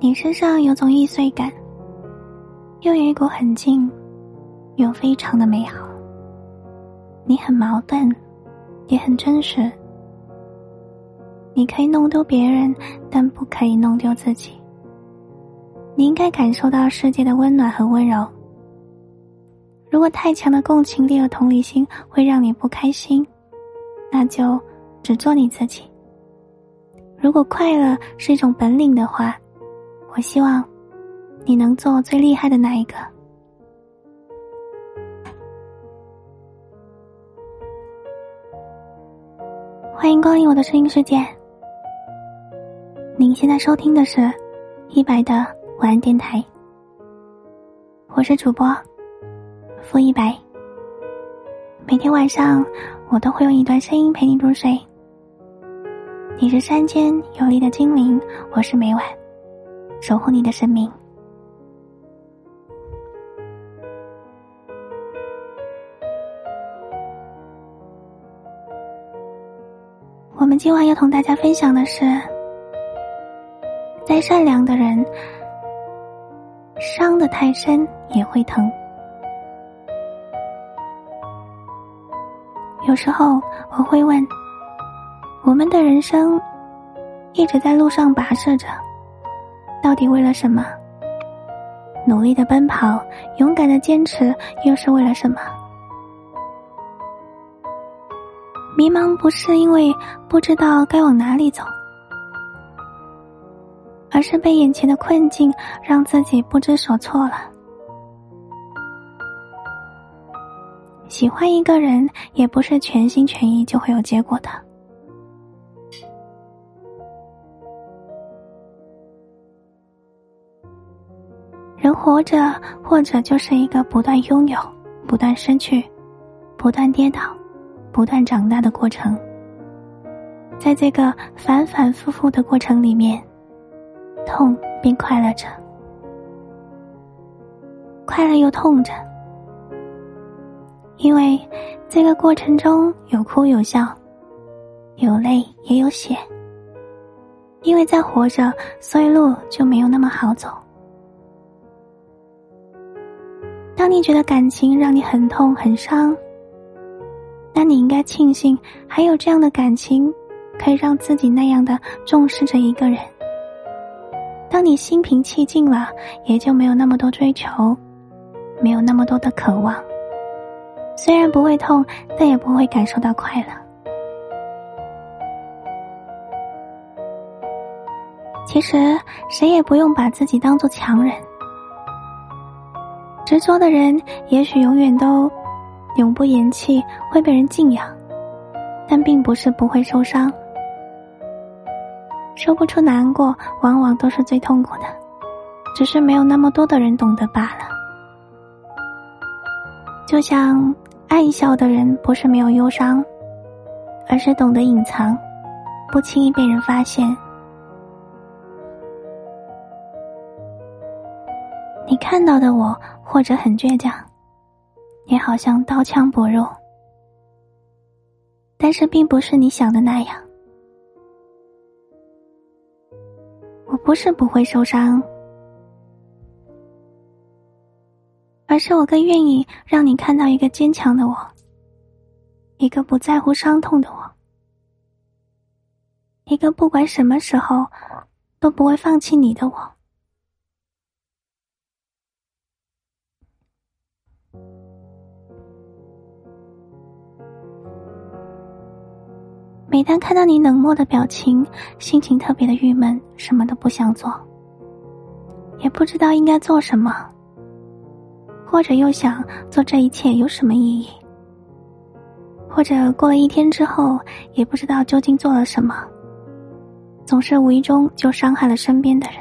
你身上有种易碎感，又有一股很静，又非常的美好。你很矛盾，也很真实。你可以弄丢别人，但不可以弄丢自己。你应该感受到世界的温暖和温柔。如果太强的共情力和同理心会让你不开心，那就只做你自己。如果快乐是一种本领的话，我希望你能做最厉害的那一个。欢迎光临我的声音世界。您现在收听的是一百的晚安电台，我是主播付一白。每天晚上我都会用一段声音陪你入睡。你是山间有力的精灵，我是每晚守护你的生命。我们今晚要同大家分享的是，再善良的人，伤的太深也会疼。有时候我会问。我们的人生一直在路上跋涉着，到底为了什么？努力的奔跑，勇敢的坚持，又是为了什么？迷茫不是因为不知道该往哪里走，而是被眼前的困境让自己不知所措了。喜欢一个人，也不是全心全意就会有结果的。人活着，或者就是一个不断拥有、不断失去、不断跌倒、不断长大的过程。在这个反反复复的过程里面，痛并快乐着，快乐又痛着，因为这个过程中有哭有笑，有泪也有血。因为在活着，所以路就没有那么好走。当你觉得感情让你很痛很伤，那你应该庆幸还有这样的感情，可以让自己那样的重视着一个人。当你心平气静了，也就没有那么多追求，没有那么多的渴望。虽然不会痛，但也不会感受到快乐。其实，谁也不用把自己当做强人。执着的人，也许永远都永不言弃，会被人敬仰，但并不是不会受伤。说不出难过，往往都是最痛苦的，只是没有那么多的人懂得罢了。就像爱笑的人，不是没有忧伤，而是懂得隐藏，不轻易被人发现。你看到的我。或者很倔强，也好像刀枪不入，但是并不是你想的那样。我不是不会受伤，而是我更愿意让你看到一个坚强的我，一个不在乎伤痛的我，一个不管什么时候都不会放弃你的我。每当看到你冷漠的表情，心情特别的郁闷，什么都不想做，也不知道应该做什么，或者又想做这一切有什么意义，或者过了一天之后，也不知道究竟做了什么，总是无意中就伤害了身边的人。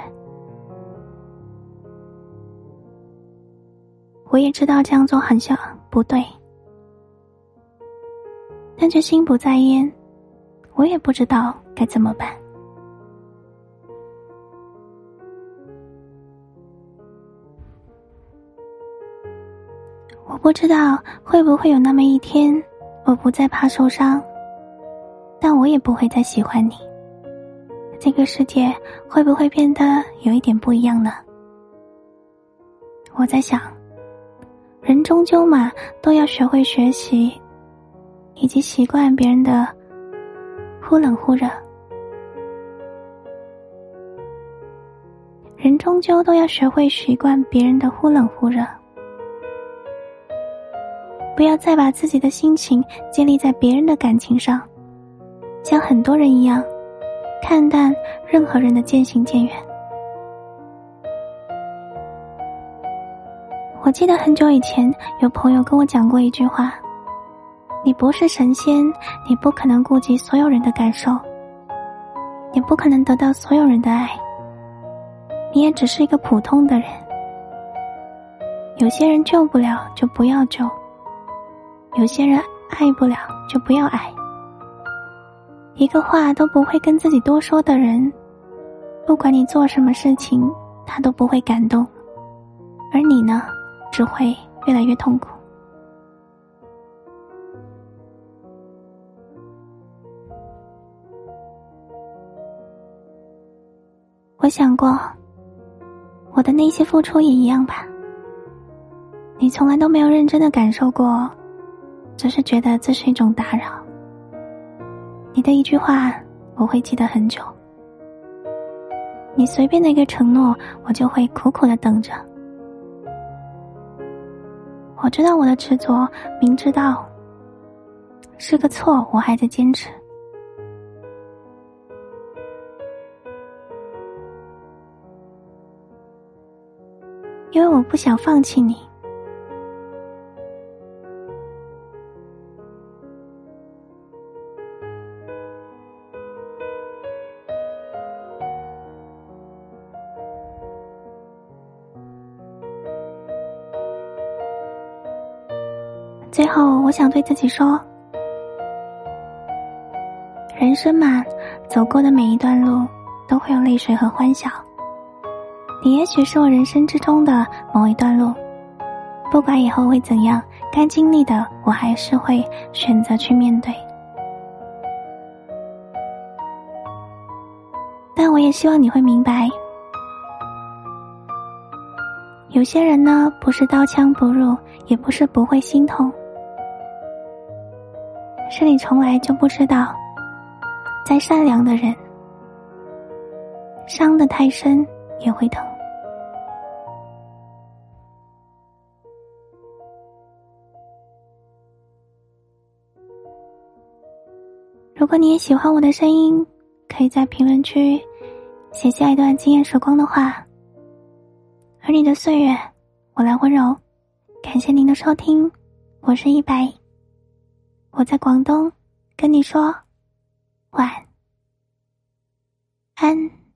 我也知道这样做很像不对，但却心不在焉。我也不知道该怎么办。我不知道会不会有那么一天，我不再怕受伤，但我也不会再喜欢你，这个世界会不会变得有一点不一样呢？我在想，人终究嘛都要学会学习，以及习惯别人的忽冷忽热。人终究都要学会习惯别人的忽冷忽热，不要再把自己的心情建立在别人的感情上，像很多人一样，看淡任何人的渐行渐远。我记得很久以前，有朋友跟我讲过一句话：“你不是神仙，你不可能顾及所有人的感受，也不可能得到所有人的爱。”你也只是一个普通的人，有些人救不了就不要救，有些人爱不了就不要爱。一个话都不会跟自己多说的人，不管你做什么事情，他都不会感动，而你呢，只会越来越痛苦。我想过。我的那些付出也一样吧。你从来都没有认真的感受过，只是觉得这是一种打扰。你的一句话，我会记得很久。你随便的一个承诺，我就会苦苦的等着。我知道我的执着，明知道是个错，我还在坚持。因为我不想放弃你。最后，我想对自己说：人生嘛，走过的每一段路，都会有泪水和欢笑。你也许是我人生之中的某一段路，不管以后会怎样，该经历的我还是会选择去面对。但我也希望你会明白，有些人呢，不是刀枪不入，也不是不会心痛，是你从来就不知道，再善良的人，伤得太深。也会疼。如果你也喜欢我的声音，可以在评论区写下一段惊艳时光的话。而你的岁月，我来温柔。感谢您的收听，我是一白。我在广东，跟你说晚安。